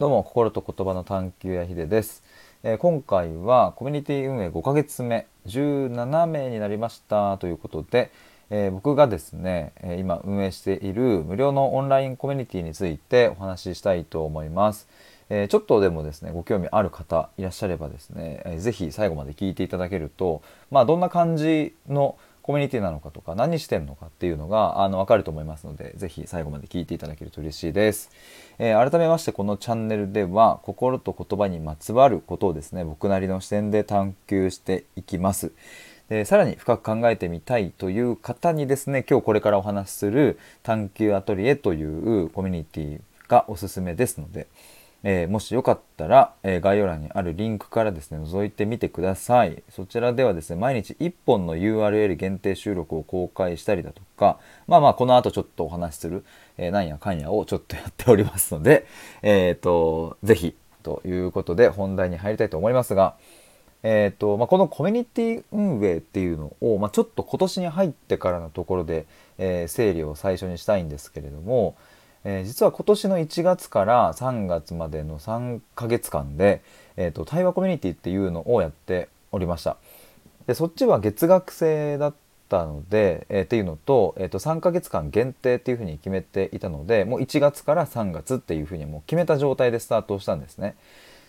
どうも心と言葉の探求やひでです、えー、今回はコミュニティ運営5ヶ月目17名になりましたということで、えー、僕がですね今運営している無料のオンラインコミュニティについてお話ししたいと思います、えー、ちょっとでもですねご興味ある方いらっしゃればですね、えー、ぜひ最後まで聞いていただけるとまあどんな感じのコミュニティなのかとか何してるのかっていうのがあの分かると思いますので是非最後まで聞いていただけると嬉しいです、えー、改めましてこのチャンネルでは心と言葉にまつわることをですね僕なりの視点で探求していきます。でさらに深く考えてみたいという方にですね今日これからお話しする探求アトリエというコミュニティがおすすめですのでえー、もしよかったら、えー、概要欄にあるリンクからですね覗いてみてください。そちらではですね毎日1本の URL 限定収録を公開したりだとかまあまあこの後ちょっとお話しする、えー、なんやかんやをちょっとやっておりますのでえっ、ー、とぜひということで本題に入りたいと思いますがえーとまあ、このコミュニティ運営っていうのを、まあ、ちょっと今年に入ってからのところで、え、整理を最初にしたいんですけれども、えー、実は今年の1月から3月までの3ヶ月間で、えーと、対話コミュニティっていうのをやっておりました。でそっちは月額制だったので、えー、っていうのと,、えーと、3ヶ月間限定っていうふうに決めていたのでもう1月から3月っていうふうにもう決めた状態でスタートしたんですね。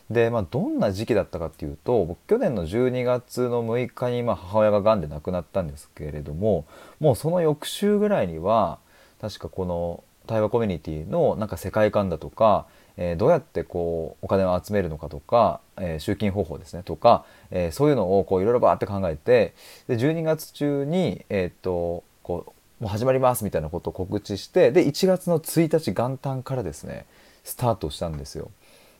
でまあどんな時期だったかっていうと僕去年の12月の6日にま母親ががんで亡くなったんですけれどももうその翌週ぐらいには確かこの対話コミュニティのなんか世界観だとか、えー、どうやってこうお金を集めるのかとか、えー、集金方法ですねとか、えー、そういうのをこういろいろバーって考えてで12月中に、えー、っとこうもう始まりますみたいなことを告知してで1月の1日元旦からですねスタートしたんですよ。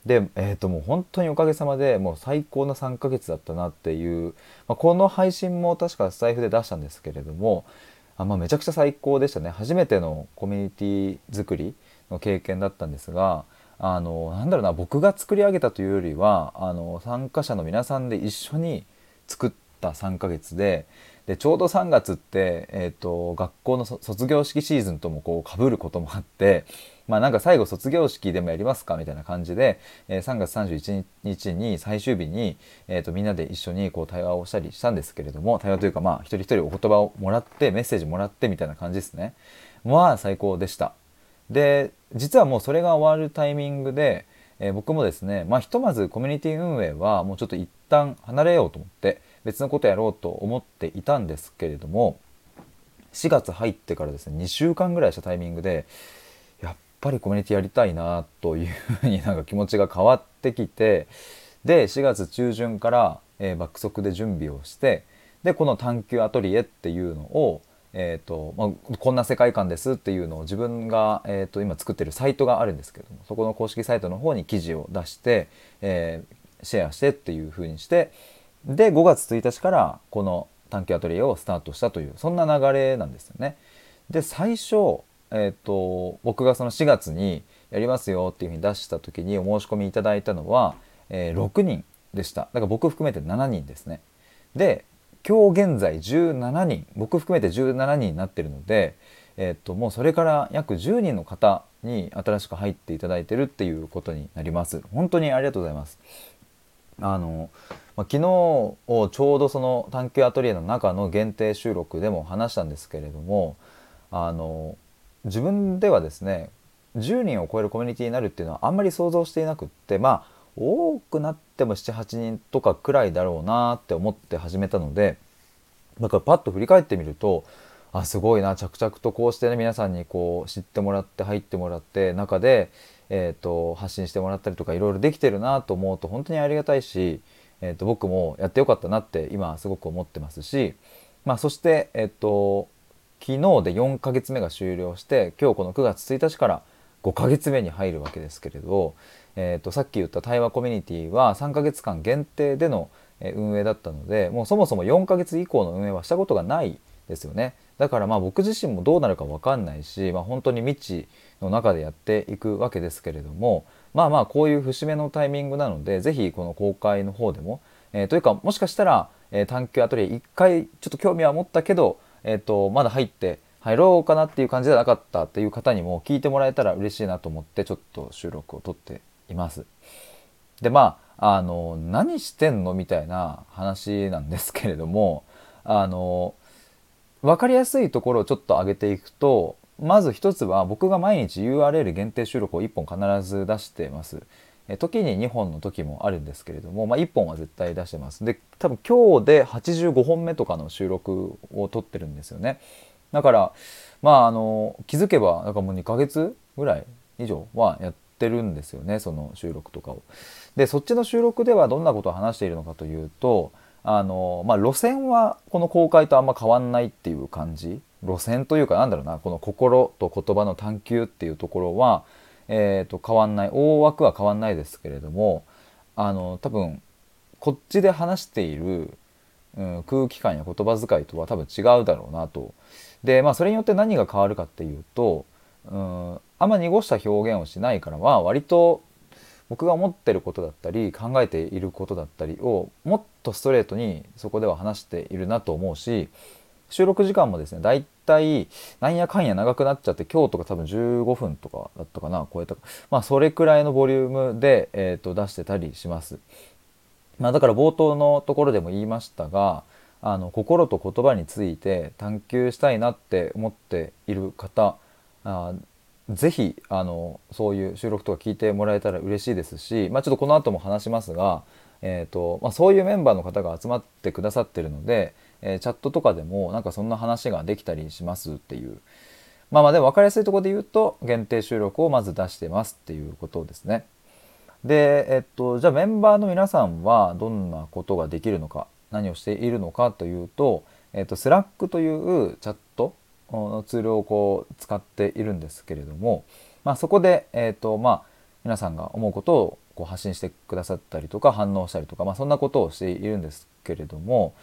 で、えー、ともう本当におかげさまでもう最高の3ヶ月だったなっていう、まあ、この配信も確かスタイフで出したんですけれどもあまあ、めちゃくちゃ最高でしたね。初めてのコミュニティ作りの経験だったんですがあのなんだろうな僕が作り上げたというよりはあの参加者の皆さんで一緒に作った3ヶ月ででちょうど3月って、えーと、学校の卒業式シーズンともこう被ることもあってまあなんか最後卒業式でもやりますかみたいな感じで、えー、3月31日に最終日に、えーと、みんなで一緒にこう対話をしたりしたんですけれども対話というかまあ一人一人お言葉をもらってメッセージもらってみたいな感じですね。まあ最高でした。で実はもうそれが終わるタイミングで、えー、僕もですねまあひとまずコミュニティ運営はもうちょっと一旦離れようと思って別のことやろうと思っていたんですけれども4月入ってからですね2週間ぐらいしたタイミングでやっぱりコミュニティやりたいなというふうになんか気持ちが変わってきてで4月中旬から、えー、爆速で準備をしてでこの探求アトリエっていうのをえーとまあ、こんな世界観ですっていうのを自分が、えーと、今作ってるサイトがあるんですけどもそこの公式サイトの方に記事を出して、えー、シェアしてっていうふうにしてで5月1日からこの探求アトリエをスタートしたというそんな流れなんですよね。で最初、えーと、僕がその4月にやりますよっていうふうに出した時にお申し込みいただいたのは、えー、6人でしただから僕含めて7人ですね。で今日現在17人僕含めて17人になってるので、えー、ともうそれから約10人の方に新しく入っていただいてるっていうことになります。本当にありがとうございます。あのまあ、昨日をちょうどその探求アトリエの中の限定収録でも話したんですけれどもあの自分ではですね10人を超えるコミュニティになるっていうのはあんまり想像していなくってまあ多くなっても78人とかくらいだろうなって思って始めたのでだからパッと振り返ってみるとあすごいな着々とこうしてね皆さんにこう知ってもらって入ってもらって中で、えーと、発信してもらったりとかいろいろできてるなと思うと本当にありがたいし、えーと、僕もやってよかったなって今すごく思ってますし、まあ、そして、えーと、昨日で4ヶ月目が終了して今日この9月1日から5ヶ月目に入るわけですけれど、えー、とさっき言った対話コミュニティは3ヶ月間限定での運営だったのでもうそもそも4ヶ月以降の運営はしたことがないですよね。だからまあ僕自身もどうなるか分かんないし、まあ、本当に未知の中でやっていくわけですけれどもまあまあこういう節目のタイミングなので是非この公開の方でも、えー、というかもしかしたら、えー、探求アトリエ1回ちょっと興味は持ったけど、えーと、まだ入って入ろうかなっていう感じじゃなかったっていう方にも聞いてもらえたら嬉しいなと思ってちょっと収録を撮っています。でまああの何してんのみたいな話なんですけれどもあの分かりやすいところをちょっと上げていくとまず一つは僕が毎日 URL 限定収録を1本必ず出してます。時に2本の時もあるんですけれども、まあ、1本は絶対出してます。で多分今日で85本目とかの収録を撮ってるんですよね。だからまああの気づけばなんかもう2ヶ月ぐらい以上はやってるんですよねその収録とかを。でそっちの収録ではどんなことを話しているのかというとあの、まあ、路線はこの公開とあんま変わんないっていう感じ？路線というかなんだろうなこの心と言葉の探求っていうところは、えー、と変わんない大枠は変わんないですけれどもあの多分こっちで話している、うん、空気感や言葉遣いとは多分違うだろうなと。でまあそれによって何が変わるかっていうと、うん、あんま濁した表現をしないからは割と僕が思ってることだったり考えていることだったりをもっとストレートにそこでは話しているなと思うし収録時間もですねだいたいなんやかんや長くなっちゃって今日とか多分15分とかだったかな超えたかまあそれくらいのボリュームで、えー、と出してたりします。まあ、だから冒頭のところでも言いましたがあの心と言葉について探求したいなって思っている方ぜひあのそういう収録とか聞いてもらえたら嬉しいですし、まあ、ちょっとこの後も話しますが、えーとまあ、そういうメンバーの方が集まってくださってるので、えー、チャットとかでもなんかそんな話ができたりしますっていうまあまあでも分かりやすいところで言うと限定収録をまず出してますっていうことですね。で、えっと、じゃあメンバーの皆さんはどんなことができるのか何をしているのかというと、えっと、Slack というチャットツールをこう使っているんですけれども、まあ、そこで、えっとまあ、皆さんが思うことをこう発信してくださったりとか反応したりとか、まあ、そんなことをしているんですけれども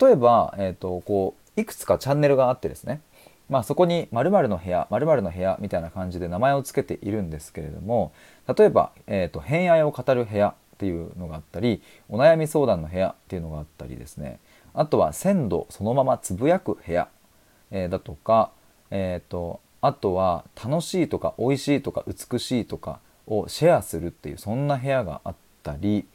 例えば、えーと、こういくつかチャンネルがあってですね、まあ、そこに〇〇の部屋〇〇の部屋みたいな感じで名前を付けているんですけれども例えば、えーと、偏愛を語る部屋っていうのがあったりお悩み相談の部屋っていうのがあったりですねあとは鮮度そのままつぶやく部屋、えー、だとか、えーとあとは楽しいとか美味しいとか美しいとかをシェアするっていうそんな部屋があったり、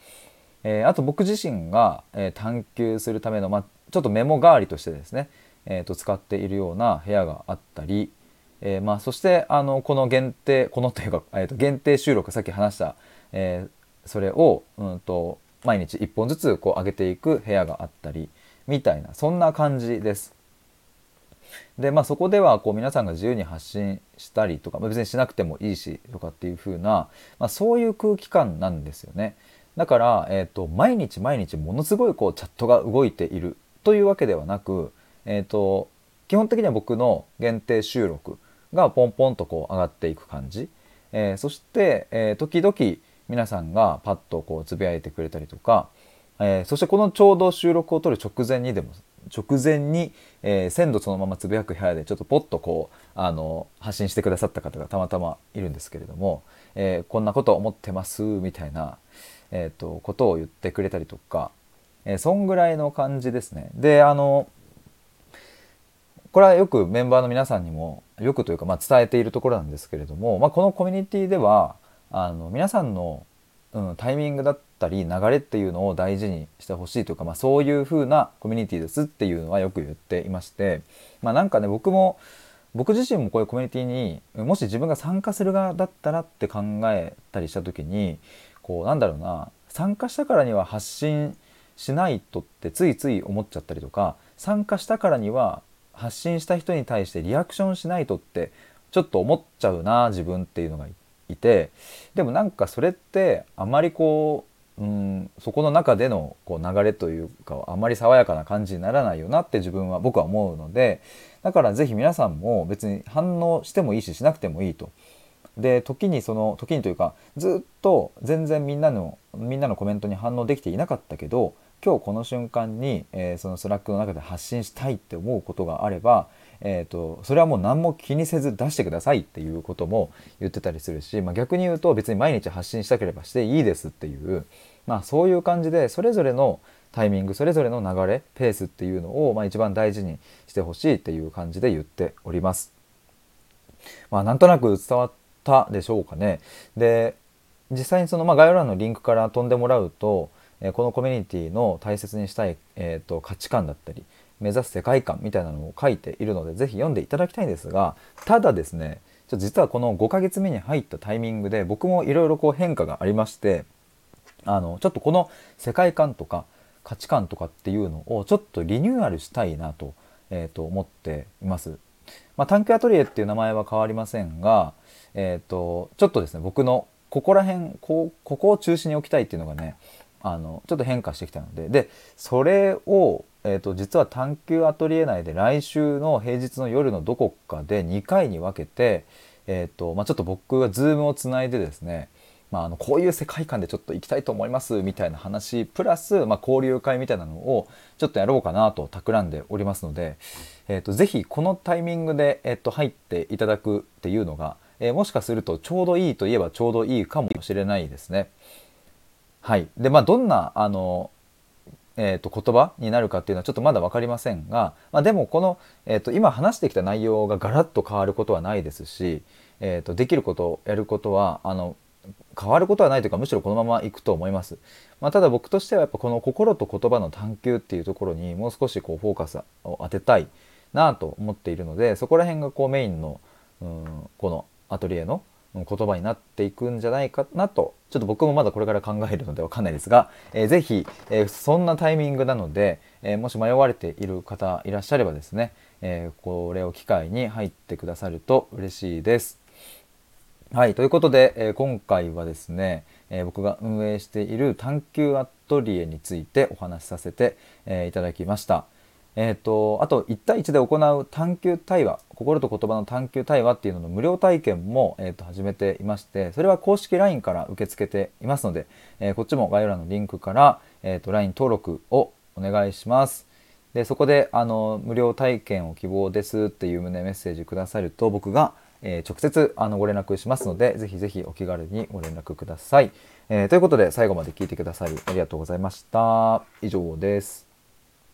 えー、あと僕自身が、えー、探求するための、まあ、ちょっとメモ代わりとしてですね、えー、と使っているような部屋があったり、えーまあ、そしてあのこの限定このというか、えー、と限定収録さっき話した、え、それを、うんと、毎日1本ずつこう上げていく部屋があったりみたいなそんな感じです。でまあそこではこう皆さんが自由に発信したりとか、まあ、別にしなくてもいいしとかっていう風な、まあ、そういう空気感なんですよね。だから、えーと、毎日毎日ものすごいこうチャットが動いているというわけではなく、えーと、基本的には僕の限定収録がポンポンとこう上がっていく感じ、えー、そして、えー、時々皆さんがパッとこうつぶやいてくれたりとか、えー、そしてこのちょうど収録を撮る直前にでも直前に、えー、鮮度そのままつぶやく部屋でちょっとポッとこうあの発信してくださった方がたまたまいるんですけれども、えー、こんなこと思ってますみたいな、えーと、ことを言ってくれたりとか、えー、そんぐらいの感じですね。であのこれはよくメンバーの皆さんにもよくというか、まあ、伝えているところなんですけれども、まあ、このコミュニティではあの皆さんの、うん、タイミングだったり流れっていうのを大事にしてほしいというか、まあ、そういう風なコミュニティですっていうのはよく言っていまして、まあ、なんかね僕も僕自身もこういうコミュニティにもし自分が参加する側だったらって考えたりした時にこうなんだろうな参加したからには発信しないとってついつい思っちゃったりとか参加したからには発信した人に対してリアクションしないとってちょっと思っちゃうな自分っていうのがいてでもなんかそれってあまりこう、うん、そこの中でのこう流れというかあまり爽やかな感じにならないよなって自分は僕は思うのでだから是非皆さんも別に反応してもいいししなくてもいいと。で時にその時にというかずっと全然みんなのみんなのコメントに反応できていなかったけど今日この瞬間に、えー、そのスラックの中で発信したいって思うことがあれば、えーと、それはもう何も気にせず出してくださいっていうことも言ってたりするし、まあ、逆に言うと別に毎日発信したければしていいですっていう、まあ、そういう感じでそれぞれのタイミングそれぞれの流れペースっていうのを、まあ、一番大事にしてほしいっていう感じで言っております。まあ、なんとなく伝わったでしょうかね。で実際にその、まあ、概要欄のリンクから飛んでもらうと、えこのコミュニティの大切にしたい、えーと、価値観だったり目指す世界観みたいなのを書いているので是非読んでいただきたいんですがただですねちょ実はこの5ヶ月目に入ったタイミングで僕もいろいろ変化がありましてあのちょっとこの世界観とか価値観とかっていうのをちょっとリニューアルしたいなと,、えー、と思っています。まあ、探求アトリエっていう名前は変わりませんが、えーと、ちょっとですね僕のここら辺こここを中心に置きたいっていうのがねあのちょっと変化してきたのででそれを、えーと、実は探求アトリエ内で来週の平日の夜のどこかで2回に分けて、えーとまあ、ちょっと僕が Zoom をつないでですねまあ、あのこういう世界観でちょっと行きたいと思いますみたいな話プラス、まあ、交流会みたいなのをちょっとやろうかなと企んでおりますので、えーと、ぜひこのタイミングで、えーと、入っていただくっていうのが、えー、もしかするとちょうどいいといえばちょうどいいかもしれないですね。はい、でまあどんなあのえーと、言葉になるかっていうのはちょっとまだ分かりませんが、まあ、でもこの、えーと、今話してきた内容がガラッと変わることはないですし、えーとできることやることはあの変わることはないというかむしろこのままいくと思います、まあ、ただ僕としてはやっぱこの心と言葉の探求っていうところにもう少しこうフォーカスを当てたいなと思っているのでそこら辺がこうメインのうんこのアトリエの言葉になっていくんじゃないかなとちょっと僕もまだこれから考えるのでわかんないですが、えー、ぜひ、えー、そんなタイミングなので、えー、もし迷われている方いらっしゃればですね、えー、これを機会に入ってくださると嬉しいです。はい、ということで、えー、今回はですね、え、僕が運営している探求アトリエについてお話しさせて、え、いただきました。えーと、あと1対1で行う探求対話心と言葉の探求対話っていうのの無料体験も、えーと、始めていましてそれは公式 LINE から受け付けていますので、えー、こっちも概要欄のリンクから、えーと、と LINE 登録をお願いします。でそこであの無料体験を希望ですっていう旨メッセージくださると僕がえー、直接あのご連絡しますので、ぜひぜひお気軽にご連絡ください。えー、ということで、最後まで聞いてくださりありがとうございました。以上です。